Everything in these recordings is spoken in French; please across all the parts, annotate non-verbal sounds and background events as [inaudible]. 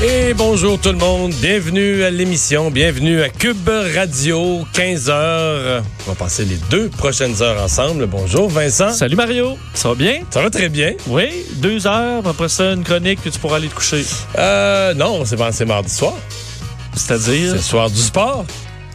Et bonjour tout le monde, bienvenue à l'émission, bienvenue à Cube Radio, 15 heures. On va passer les deux prochaines heures ensemble. Bonjour Vincent. Salut Mario, ça va bien? Ça va très bien. Oui, deux heures, après ça une chronique que tu pourras aller te coucher. Euh, non, c'est c'est mardi soir. C'est C'est-à-dire? le soir du sport.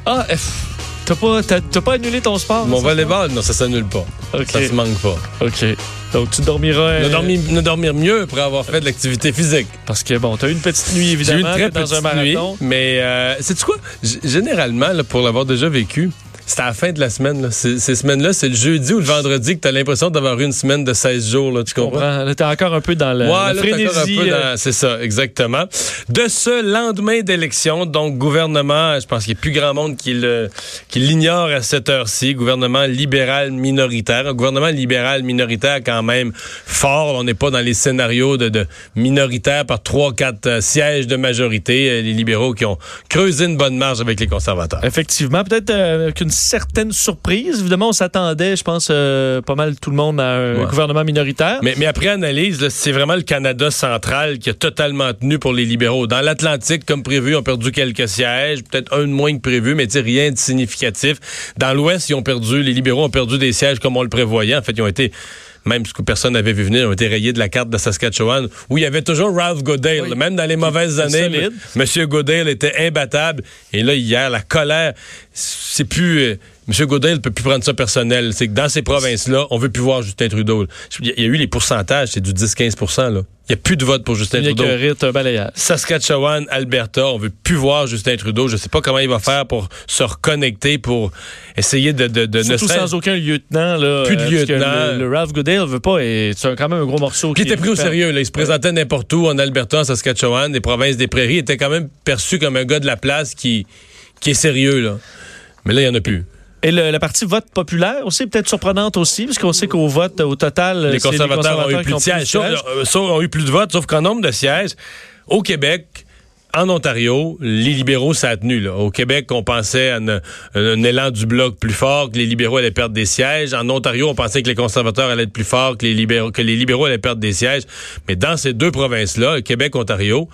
Ah, F. T'as pas, t'as, t'as pas annulé ton sport? Mon volleyball, non, ça s'annule pas. Ça se manque pas. OK. Donc tu dormiras... Ne euh, dormir, ne dormir mieux pour avoir fait de l'activité physique. Parce que bon, t'as eu une petite nuit J'ai eu évidemment une très dans petite un nuit, marathon. mais euh, c'est quoi? G- Généralement, là, pour l'avoir déjà vécu, c'est à la fin de la semaine. là. Ces, ces semaines-là, c'est le jeudi ou le vendredi que tu as l'impression d'avoir eu une semaine de 16 jours. Là, tu comprends? Là, t'es encore un peu dans le, Ouais, la là, t'es encore un frénésie. peu euh, dans- C'est ça, exactement. De ce lendemain d'élection, donc gouvernement, je pense qu'il n'y a plus grand monde qui le- qui l'ignore à cette heure-ci, gouvernement libéral minoritaire, un gouvernement libéral minoritaire quand même fort. On n'est pas dans les scénarios de, de minoritaire par trois, quatre euh, sièges de majorité. Euh, Les libéraux qui ont creusé une bonne marge avec les conservateurs. Effectivement, peut-être euh, avec une certaine surprise. Évidemment, on s'attendait, je pense, euh, pas mal tout le monde à un Ouais. gouvernement minoritaire. Mais, mais après analyse, c'est vraiment le Canada central qui a totalement tenu pour les libéraux. Dans l'Atlantique, comme prévu, ils ont perdu quelques sièges, peut-être un de moins que prévu, mais rien de significatif. Dans l'Ouest, ils ont perdu, les libéraux ont perdu des sièges comme on le prévoyait. En fait, ils ont été même ce que personne n'avait vu venir, ont été rayés de la carte de Saskatchewan, où il y avait toujours Ralph Goodale. Oui. Même dans les mauvaises années. M. Monsieur Goodale était imbattable. Et là, hier, la colère, c'est plus... euh, M. Goodale ne peut plus prendre ça personnel. C'est que dans ces provinces-là, on veut plus voir Justin Trudeau. Il y a- eu les pourcentages, c'est du 10-15 là. Il n'y a plus de vote pour Justin Il y a Trudeau. un balayage. Saskatchewan, Alberta, on veut plus voir Justin Trudeau. Je sais pas comment il va faire pour se reconnecter, pour essayer de, de, de ne Surtout sans aucun lieutenant. Là, Plus de euh, lieutenant. Le, le Ralph Goodale veut pas, et c'est quand même un gros morceau. Qui était pris au sérieux. Là. Il se présentait n'importe où, en Alberta, en Saskatchewan, des provinces des prairies. Il était quand même perçu comme un gars de la place qui, qui est sérieux. Là. Mais là, il n'y en a plus. Et le- la partie vote populaire aussi, peut-être surprenante aussi, parce qu'on sait qu'au vote, au total, Les c'est conservateurs, ont eu plus de sièges. Sauf, euh, sauf- ont eu plus de votes, sauf qu'en nombre de sièges, au Québec, en Ontario, les libéraux, ça a tenu. Là. Au Québec, on pensait à une- un élan du bloc plus fort, que les libéraux allaient perdre des sièges. En Ontario, on pensait que les conservateurs allaient être plus forts, que les libéraux, que les libéraux allaient perdre des sièges. Mais dans ces deux provinces-là, Québec, Ontario,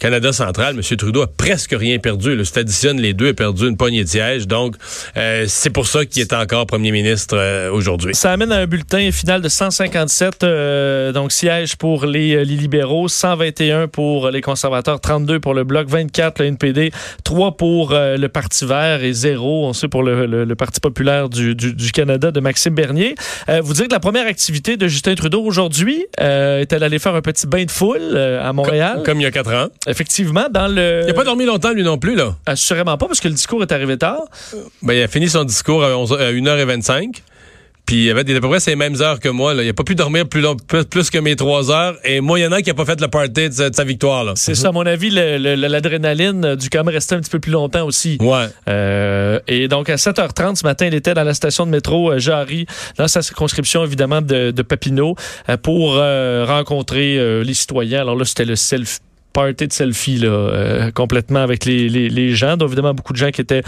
Canada central, M. Trudeau a presque rien perdu. Là. Si additionnes les deux, a perdu une poignée de sièges. Donc, euh, c'est pour ça qu'il est encore premier ministre euh, aujourd'hui. Ça amène à un bulletin final de 157 euh, donc sièges pour les, euh, les libéraux, 121 pour les conservateurs, 32 pour le bloc, 24 le NPD, 3 pour euh, le Parti vert et 0, on sait, pour le, le- le Parti populaire du, du- du Canada de Maxime Bernier. Euh, vous dire que la première activité de Justin Trudeau aujourd'hui euh, était d'aller faire un petit bain de foule euh, à Montréal? Comme il y a quatre ans. Effectivement, dans le... Il n'a pas dormi longtemps, lui non plus, là. Assurément pas, parce que le discours est arrivé tard. Ben, il a fini son discours à, 11 à 1h25. Puis il avait à peu près ces mêmes heures que moi. Là. Il n'a pas pu dormir plus, long- plus, plus que mes trois heures. Et moyennant qu'il n'a pas fait le party de sa, de sa victoire. Là. C'est ça, à mon avis, l'adrénaline a dû quand même rester un petit peu plus longtemps aussi. Ouais. Euh, et donc, à 7h30 ce matin, il était dans la station de métro euh, Jarry, dans sa circonscription, évidemment, de, de Papineau, euh, pour euh, rencontrer euh, les citoyens. Alors là, c'était le self party de selfie là, euh, complètement avec les, les, les gens. Donc, évidemment, beaucoup de gens qui étaient,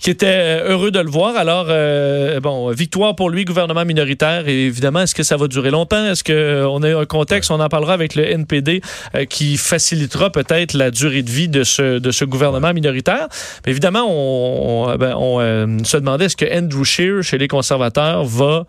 qui étaient euh, heureux de le voir. Alors, euh, bon, victoire pour lui, gouvernement minoritaire. Et évidemment, est-ce que ça va durer longtemps? Est-ce qu'on a un contexte? On en parlera avec le NPD euh, qui facilitera peut-être la durée de vie de ce, de ce gouvernement minoritaire. Mais évidemment, on, on, ben, on, euh, se demandait est-ce que Andrew Scheer, chez les conservateurs, va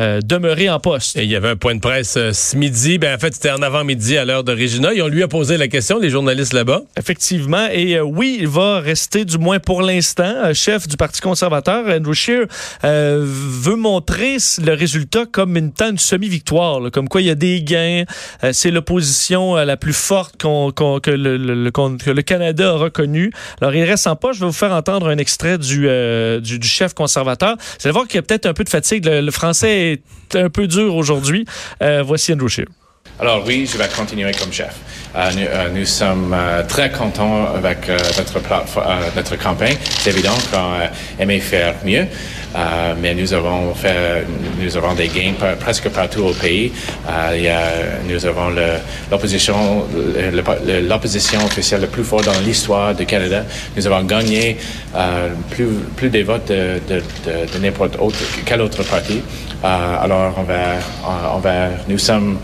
euh, demeurer en poste. Et il y avait un point de presse euh, ce midi. Ben, en fait, c'était en avant-midi à l'heure de Regina. Et on lui a posé la question, les journalistes là-bas. Effectivement. Et euh, oui, il va rester, du moins pour l'instant, euh, chef du Parti conservateur. Andrew Scheer veut montrer le résultat comme une, une semi-victoire. Comme quoi, il y a des gains. C'est l'opposition la plus forte que, le, le- le- qu'on- que le Canada a reconnue. Alors, il reste en pas. Je vais vous faire entendre un extrait du, du, du chef conservateur. Vous allez voir qu'il y a peut-être un peu de fatigue. Le, le français est un peu dur aujourd'hui. Euh, voici Andrew Scheer. Alors oui, je vais continuer comme chef. Euh, nous, euh, nous, sommes euh, très contents avec euh, notre, notre campagne. C'est évident qu'on aimait faire mieux, mais nous avons fait, nous avons des gains presque partout au pays. Il y a, nous avons l'opposition, l'opposition officielle la plus forte dans l'histoire du Canada. Nous avons gagné plus, plus des votes de, de, de, de n'importe autre, quel autre parti. alors on va, on va, nous sommes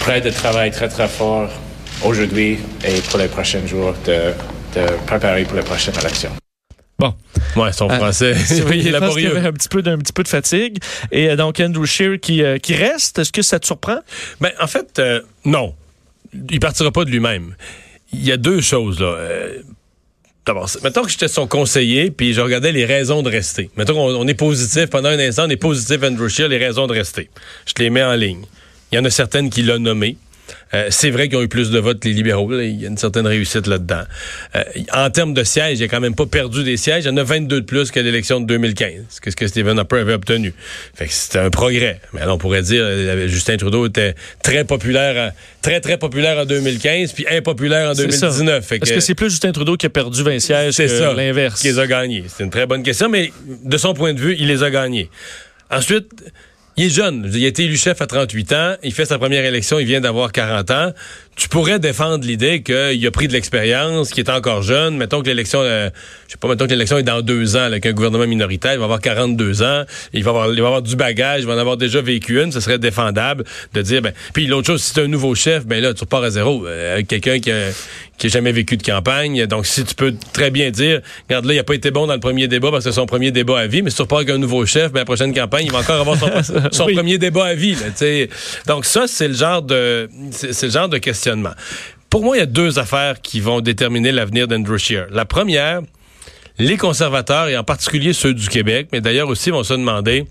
prêts de travailler très très fort aujourd'hui et pour les prochains jours de, de préparer pour les prochaines élections. Bon. Ouais, son euh, français. [laughs] il laborieux. y avait un petit peu d'un petit peu de fatigue. Et euh, donc Andrew Scheer qui, euh, qui reste, est-ce que ça te surprend? Ben en fait euh, non. Il partira pas de lui-même. Il y a deux choses là. D'abord, mettons que j'étais son conseiller, puis je regardais les raisons de rester. Mettons qu'on on est positif, pendant un instant, on est positif, Andrew Scheer, les raisons de rester. Je te les mets en ligne. Il y en a certaines qui l'ont nommé. Euh, c'est vrai qu'ils ont eu plus de votes les libéraux. Il y a une certaine réussite là-dedans. Euh, en termes de sièges, il a quand même pas perdu des sièges. Il y en a 22 de plus qu'à l'élection de 2015. Qu'est-ce que Stephen Harper avait obtenu? Fait que c'était un progrès. Mais on pourrait dire euh, Justin Trudeau était très populaire, très, très populaire en 2015, puis impopulaire en 2019. Est-ce que, c'est plus Justin Trudeau qui a perdu 20 sièges que l'inverse? Qui les a gagnés. C'est une très bonne question, mais de son point de vue, il les a gagnés. Ensuite, il est jeune. Il a été élu chef à 38 ans. Il fait sa première élection. Il vient d'avoir 40 ans. Tu pourrais défendre l'idée qu'il a pris de l'expérience, qu'il est encore jeune. Mettons que l'élection, euh, je sais pas, mettons que l'élection est dans deux ans, avec un gouvernement minoritaire. Il va avoir 42 ans. Il va avoir, il va avoir du bagage. Il va en avoir déjà vécu une. Ce serait défendable de dire, ben, puis l'autre chose, si c'est un nouveau chef, ben là, tu repars à zéro. Euh, quelqu'un qui a, qui a jamais vécu de campagne. Donc, si tu peux très bien dire, regarde là, il a pas été bon dans le premier débat parce que c'est son premier débat à vie, mais si tu repars avec un nouveau chef, ben, la prochaine campagne, il va encore avoir son, [laughs] son premier débat à vie. Là, Donc, ça, c'est le genre de, c'est le genre de Pour moi, il y a deux affaires qui vont déterminer l'avenir d'Andrew Scheer. La première, les conservateurs, et en particulier ceux du Québec, mais d'ailleurs aussi vont se demander,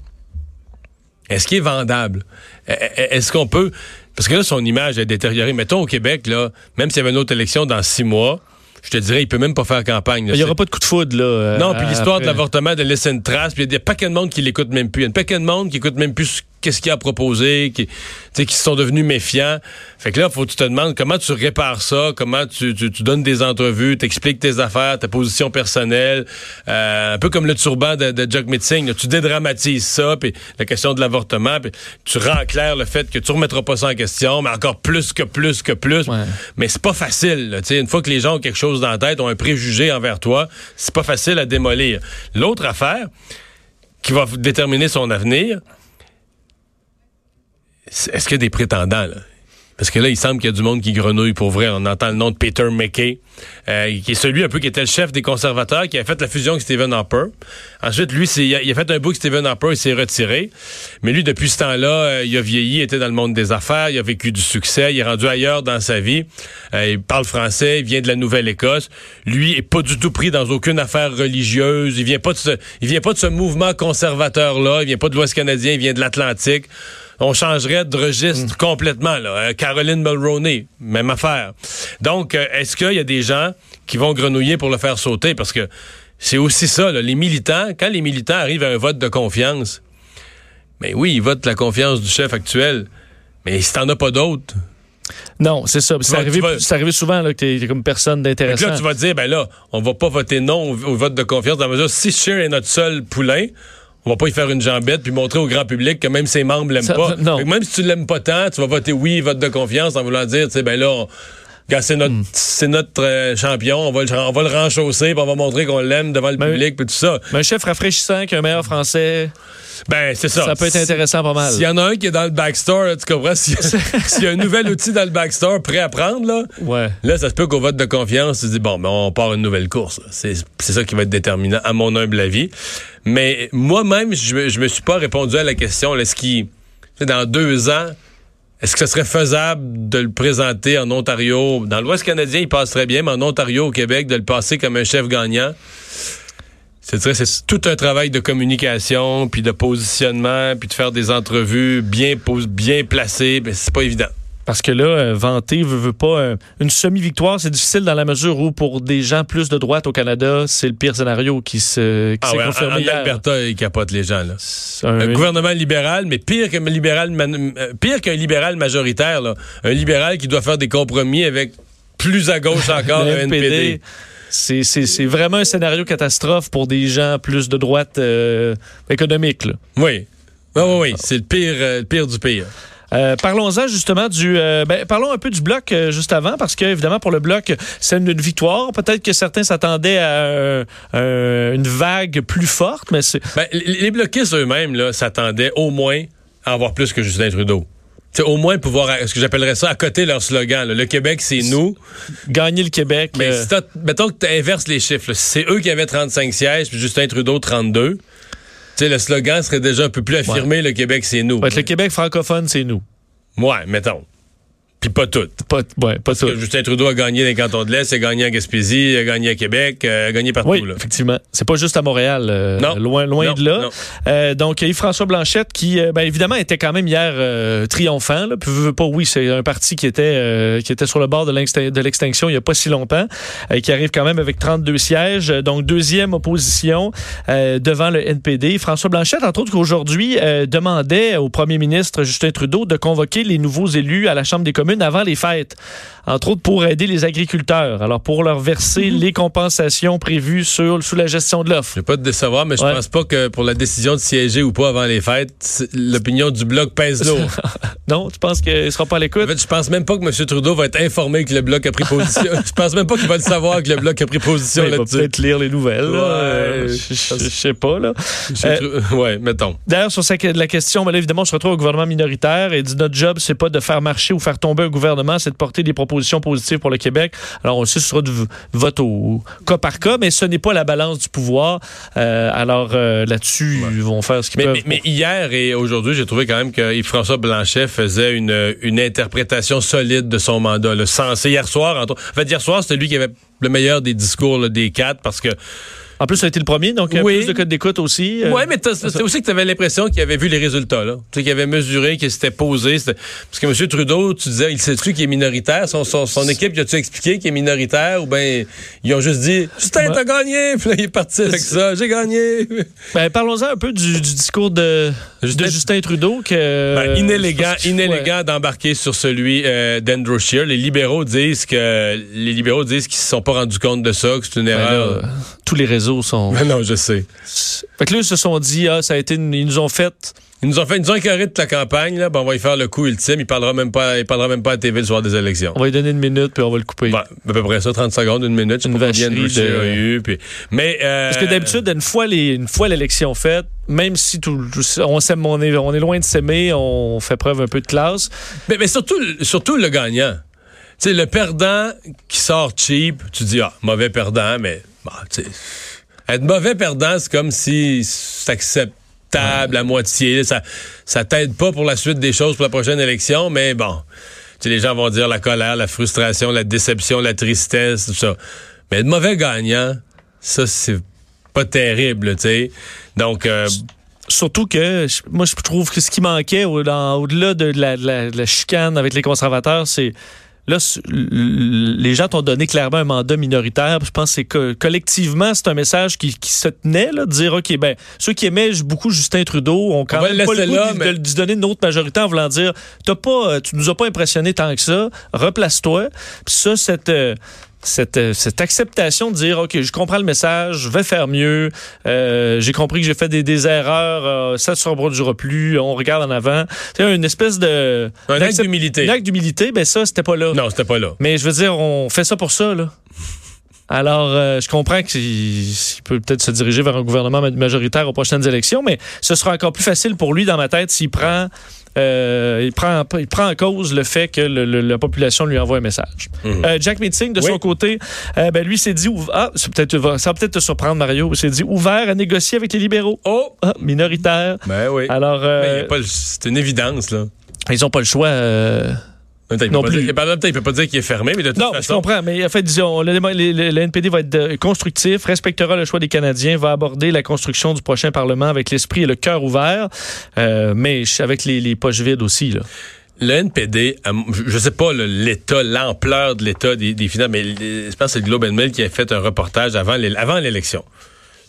est-ce qu'il est vendable? E-, e-, est-ce qu'on peut parce que là, son image est détériorée. Mettons au Québec, là, même s'il y avait une autre élection dans six mois, je te dirais, il peut même pas faire campagne. il n'y aura pas de coup de foudre, là. Euh, non, puis l'histoire de l'avortement de laisser une trace, puis il y a des paquets de monde qui l'écoute même plus. Il y a un paquet de monde qui écoute même plus qu'est-ce qu'il a proposé, qui, qui sont devenus méfiants. Fait que là, faut que tu te demandes comment tu répares ça, comment tu, tu, donnes des entrevues, t'expliques tes affaires, ta position personnelle, euh, un peu comme le turban de, de Jack Mitzing. tu dédramatises ça, puis la question de l'avortement, puis tu rends clair le fait que tu remettras pas ça en question, mais encore plus que plus que plus. Mais c'est pas facile. Là, une fois que les gens ont quelque chose dans la tête, ont un préjugé envers toi, c'est pas facile à démolir. L'autre affaire qui va déterminer son avenir, est-ce qu'il y a des prétendants, là? Parce que là, il semble qu'il y a du monde qui grenouille pour vrai. On entend le nom de Peter McKay, euh, qui est celui un peu qui était le chef des conservateurs, qui a fait la fusion avec Stephen Harper. Ensuite, lui, il a, fait un bout avec Stephen Harper, il s'est retiré. Mais lui, depuis ce temps-là, euh, il a vieilli, il était dans le monde des affaires, il a vécu du succès, il est rendu ailleurs dans sa vie. Euh, il parle français, il vient de la Nouvelle-Écosse. Lui est pas du tout pris dans aucune affaire religieuse. Il vient pas de ce, il vient pas de ce mouvement conservateur-là. Il vient pas de l'Ouest canadien, il vient de l'Atlantique on changerait de registre mm. complètement. Là. Euh, Caroline Mulroney, même affaire. Donc, euh, est-ce qu'il y a des gens qui vont grenouiller pour le faire sauter? Parce que c'est aussi ça, les militants, quand les militants arrivent à un vote de confiance, mais ben oui, ils votent la confiance du chef actuel, mais si t'en as pas d'autres, non, c'est ça. C'est arrivé, souvent là, que t'es comme personne d'intéressant. Là, tu vas dire, ben là, on va pas voter non au, vote de confiance dans la mesure si Scheer est notre seul poulain, on va pas y faire une jambette puis montrer au grand public que même ses membres l'aiment pas. Même si tu l'aimes pas tant, tu vas voter oui, vote de confiance en voulant dire, tu sais, ben là, c'est notre, hmm. c'est notre euh, champion, on va, le, on va le renchausser, puis on va montrer qu'on l'aime devant le public, puis tout ça. Mais un chef rafraîchissant, qu'un meilleur français. Ben, c'est ça. Ça peut être intéressant pas mal. S'il y en a un qui est dans le backstore, tu comprends? [laughs] S'il y, a un nouvel outil dans le backstore prêt à prendre, là, ouais. là ça se peut qu'au vote de confiance, tu te dis, bon, ben, on part une nouvelle course. C'est ça qui va être déterminant, à mon humble avis. Mais moi-même, je, je me suis pas répondu à la question, est-ce qu'il, dans deux ans, est-ce que ce serait faisable de le présenter en Ontario? Dans l'Ouest canadien, il passe très bien, mais en Ontario, au Québec, de le passer comme un chef gagnant? C'est tout un travail de communication, puis de positionnement, puis de faire des entrevues bien, bien placées. Mais c'est pas évident. Parce que là, euh, vanter veut, veut pas euh, une semi-victoire, c'est difficile dans la mesure où pour des gens plus de droite au Canada, c'est le pire scénario qui se qui Ah ouais, confirmé en hier. Alberta, ils capotent les gens. Là. Un- Un gouvernement libéral, mais pire qu'un libéral, euh, pire qu'un libéral majoritaire. Là. Un libéral qui doit faire des compromis avec plus à gauche encore le le NPD. C'est vraiment un scénario catastrophe pour des gens plus de droite euh, économique. là. Oui. Oui, oui, oui. C'est le pire, euh, le pire du pire. Euh, Parlons-en justement du. euh, ben, parlons un peu du bloc euh, juste avant, parce que évidemment pour le bloc, c'est une, une victoire. Peut-être que certains s'attendaient à une vague plus forte, mais c'est. Ben, les bloquistes eux-mêmes là, s'attendaient au moins à avoir plus que Justin Trudeau. T'sais, au moins pouvoir, ce que j'appellerais ça, à côté leur slogan. là. Le Québec, c'est nous. Gagner le Québec. Mais euh, si mettons que tu inverses les chiffres. c'est eux qui avaient 35 sièges, puis Justin Trudeau 32. Tu sais, le slogan serait déjà un peu plus affirmé, le Québec, c'est nous. le Québec francophone, c'est nous. Ouais, mettons. Puis pas tout. Pas, ouais, pas Parce tout. que Justin Trudeau a gagné dans les cantons de l'Est, a gagné à Gaspésie, a gagné à Québec, euh, a gagné partout. Oui, là. effectivement. C'est pas juste à Montréal. euh, Non. Loin, loin Non, de là. Euh, donc, Yves-François Blanchette, qui, euh, ben, évidemment, était quand même hier euh, triomphant. Là. Puis, pas, oui, c'est un parti qui était, euh, qui était sur le bord de l'extin- de l'extinction il y a pas si longtemps, euh, qui arrive quand même avec 32 sièges. Donc, deuxième opposition euh, devant le NPD. François Blanchette, entre autres, qu'aujourd'hui, euh, demandait au premier ministre Justin Trudeau de convoquer les nouveaux élus à la Chambre des communes avant les fêtes. Entre autres, pour aider les agriculteurs. Alors, pour leur verser Mhm. les compensations prévues sur, sous la gestion de l'offre. Je vais pas te décevoir, mais je Ouais. pense pas que pour la décision de siéger ou pas avant les fêtes, l'opinion du bloc pèse [laughs] lourd. Non, tu penses qu'il ne sera pas à En l'écoute? fait, je pense même pas que M. Trudeau va être informé que le bloc a pris position. [laughs] je pense même pas qu'il va le savoir que le bloc a pris position Ben, il va là-dessus. peut-être lire les nouvelles. Ouais, Euh, je- je je sais pas. là. Euh, [laughs] Ouais, mettons. D'ailleurs, sur la question, ben là, évidemment, on se retrouve au gouvernement minoritaire et dit notre job, c'est pas de faire marcher ou faire tomber un gouvernement, c'est de porter des propositions positives pour le Québec. Alors, on sait que ce sera du vote au cas par cas, mais ce n'est pas la balance du pouvoir. Euh, alors, euh, là-dessus, ils vont faire ce qu'ils Mais, peuvent. mais- mais hier et aujourd'hui, j'ai trouvé quand même que Yves-François Blanchet faisait une, une interprétation solide de son mandat. Le sensé hier soir, entre... en fait, hier soir, c'était lui qui avait le meilleur des discours là, des quatre parce que En plus, ça a été le premier, donc euh, Oui. plus de codes d'écoute aussi. euh, Ouais, mais c'est aussi que tu avais l'impression qu'il avait vu les résultats, là. Tu sais, qu'il avait mesuré, qu'il s'était posé. Parce que M. Trudeau, tu disais, il sait-tu qu'il est minoritaire? Son, son, son équipe, a-tu expliqué qu'il est minoritaire? Ou bien, ils ont juste dit, Justin, t'as gagné! [laughs] Puis là, il est parti avec ça. J'ai gagné! Ben, parlons-en un peu du, du discours de Justin- de Justin Trudeau. Que, Ben, inélégant, [laughs] qu'il faut, inélégant d'embarquer sur celui euh, d'Andrew Scheer. Les libéraux disent que les libéraux disent qu'ils se sont pas rendus compte de ça, que c'est une Ben erreur. là, tous les réseaux sont. Ben [laughs] non, je sais. Fait que là, ils se sont dit, ah, ça a été, une- ils nous ont fait. Ils nous ont fait, ils nous ont de la campagne, là. Ben, on va y faire le coup ultime. Il parlera même pas, il parlera même pas à TV le soir des élections. On va lui donner une minute, puis on va le couper. Ben, à peu près ça, 30 secondes, une minute. Une vacherie de- eu. Puis, mais, euh, Parce que d'habitude, une fois les, une fois l'élection faite, même si tout, on s'aime, on est, on est loin de s'aimer, on fait preuve un peu de classe. Mais, mais surtout, surtout le gagnant. Sais, le perdant qui sort cheap, tu dis, ah, mauvais perdant, mais, bah, tu sais, être mauvais perdant, c'est comme si c'est acceptable à moitié. Ça, ça t'aide pas pour la suite des choses pour la prochaine élection, mais bon. Tu sais, les gens vont dire la colère, la frustration, la déception, la tristesse, tout ça. Mais être mauvais gagnant, ça, c'est pas terrible, tu sais. Donc, euh, Surtout que moi, je trouve que ce qui manquait au-delà de de la chicane avec les conservateurs, c'est. Là, les gens t'ont donné clairement un mandat minoritaire. Je pense que c'est que collectivement, c'est un message qui, qui se tenait, là, de dire, OK, ben, ceux qui aimaient beaucoup Justin Trudeau ont quand On même pas le goût là, de, mais- de lui donner une autre majorité en voulant dire, t'as pas, euh, tu nous as pas impressionné tant que ça, replace-toi. Puis ça, cette, euh, cette, euh, cette acceptation de dire, OK, je comprends le message, je vais faire mieux, euh, j'ai compris que j'ai fait des, des erreurs, euh, ça ne se reproduira plus, on regarde en avant. C'est une espèce de... un acte d'humilité. Un acte d'humilité, ben ça, c'était pas là. Non, c'était pas là. Mais je veux dire, on fait ça pour ça, là. Alors, euh, je comprends qu'il il peut peut-être se diriger vers un gouvernement ma- majoritaire aux prochaines élections, mais ce sera encore plus facile pour lui dans ma tête s'il prend, euh, il prend, il prend en cause le fait que le- le- la population lui envoie un message. Euh, Jack Meeting, de Oui. son côté, euh, ben, lui s'est dit, ah, ça va peut-être te surprendre, Mario, il s'est dit ouvert à négocier avec les libéraux. Oh! Ah, minoritaire. Ben oui. Alors, c'est une évidence, là. ils n'ont pas le choix. Il Non peut pas plus. dire- en même temps, il peut pas dire qu'il est fermé, mais de toute Non, je façon. comprends, mais en fait, disons, le, le- le- le NPD va être euh, constructif, respectera le choix des Canadiens, va aborder la construction du prochain Parlement avec l'esprit et le cœur ouvert, euh, mais avec les, les poches vides aussi. Là. Le NPD, je je sais pas l'état, l'ampleur de l'état des, des finances, mais je pense que c'est le Globe and Mail qui a fait un reportage avant l'élection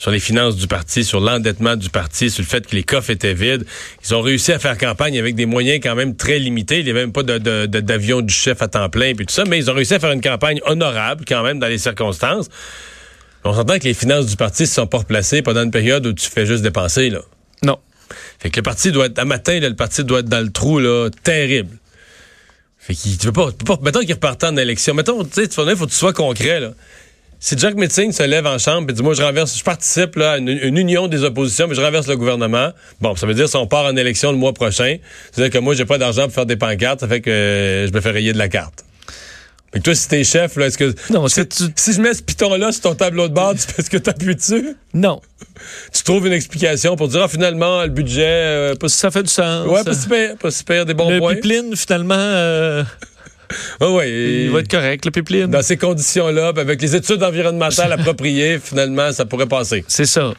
sur les finances du parti, sur l'endettement du parti, sur le fait que les coffres étaient vides. Ils ont réussi à faire campagne avec des moyens quand même très limités. Il n'y avait même pas de- de- de- d'avion du chef à temps plein puis tout ça, mais ils ont réussi à faire une campagne honorable quand même dans les circonstances. On s'entend que les finances du parti ne se sont pas replacées pendant une période où tu fais juste dépenser, là. Non. Fait que le parti doit être, à matin, là, le parti doit être dans le trou, là, terrible. Fait qu'il, tu veux pas, tu peux pas mettons qu'il repartait en élection. Mettons, tu sais, il faut que tu sois concret, là. Si Jack Metzing se lève en chambre et dit, moi, je renverse, je participe, là, à une, une union des oppositions, mais je renverse le gouvernement. Bon, ça veut dire si on part en élection le mois prochain, c'est-à-dire que moi, j'ai pas d'argent pour faire des pancartes, ça fait que euh, je me fais rayer de la carte. Fait que toi, si t'es chef, là, est-ce que. Non, si, c'est- tu- si je mets ce piton-là sur ton tableau de bord, tu fais ce que t'appuies dessus? Non. Tu trouves une explication pour dire, ah, finalement, le budget, euh, pas Ça fait du sens. Ouais, pas super, pas super, des bons le points. pipeline, finalement, euh, Ouais, et il va être correct, le pipeline. Dans ces conditions-là, avec les études environnementales [laughs] appropriées, finalement, ça pourrait passer. C'est ça.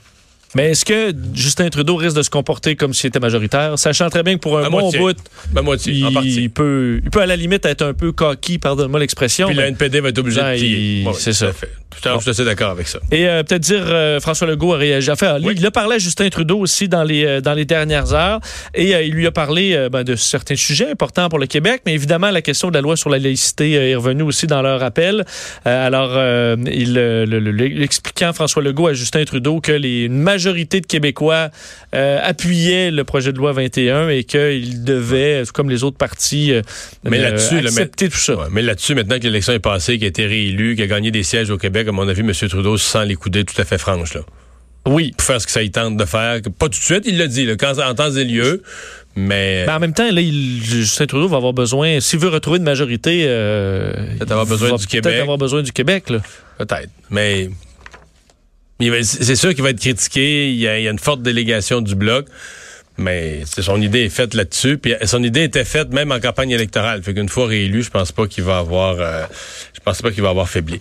Mais est-ce que Justin Trudeau risque de se comporter comme s'il était majoritaire, sachant très bien que pour un À bon moitié. bout, moitié, en il, peut, il peut à la limite être un peu coquille, pardonne-moi l'expression. Puis mais- le NPD va être obligé Ben, de plier. il- Ouais, c'est ça. fait. Tout à fait, Je suis assez d'accord avec ça. Et euh, peut-être dire, euh, François Legault a réagi. Enfin, lui, Oui. il a parlé à Justin Trudeau aussi dans les, euh, dans les dernières heures. Et euh, il lui a parlé euh, ben, de certains sujets importants pour le Québec. Mais évidemment, la question de la loi sur la laïcité euh, est revenue aussi dans leur appel. Alors, il, le- le- l'expliquant François Legault à Justin Trudeau que les, une majorité de Québécois euh, appuyaient le projet de loi 21 et qu'il devait, tout comme les autres partis, euh, Mais euh, là-dessus, accepter tout ça. Ouais, mais là-dessus, maintenant que l'élection est passée, qu'il a été réélu, qu'il a gagné des sièges au Québec, à mon avis, M. Trudeau se sent les coudées tout à fait franches, là. Oui. Pour faire ce que ça y tente de faire. Pas tout de suite, il l'a dit, là, quand, en temps et lieu. Mais. Ben, en même temps, là, il- Justin Trudeau va avoir besoin, s'il veut retrouver une majorité, euh, Peut-être avoir besoin va du peut-être Québec. avoir besoin du Québec. Peut-être. Mais c'est sûr qu'il va être critiqué. Il y, a, une forte délégation du Bloc. Mais son idée est faite là-dessus. Puis son idée était faite même en campagne électorale. Fait qu'une fois réélu, je pense pas qu'il va avoir. euh, je pense pas qu'il va avoir faibli.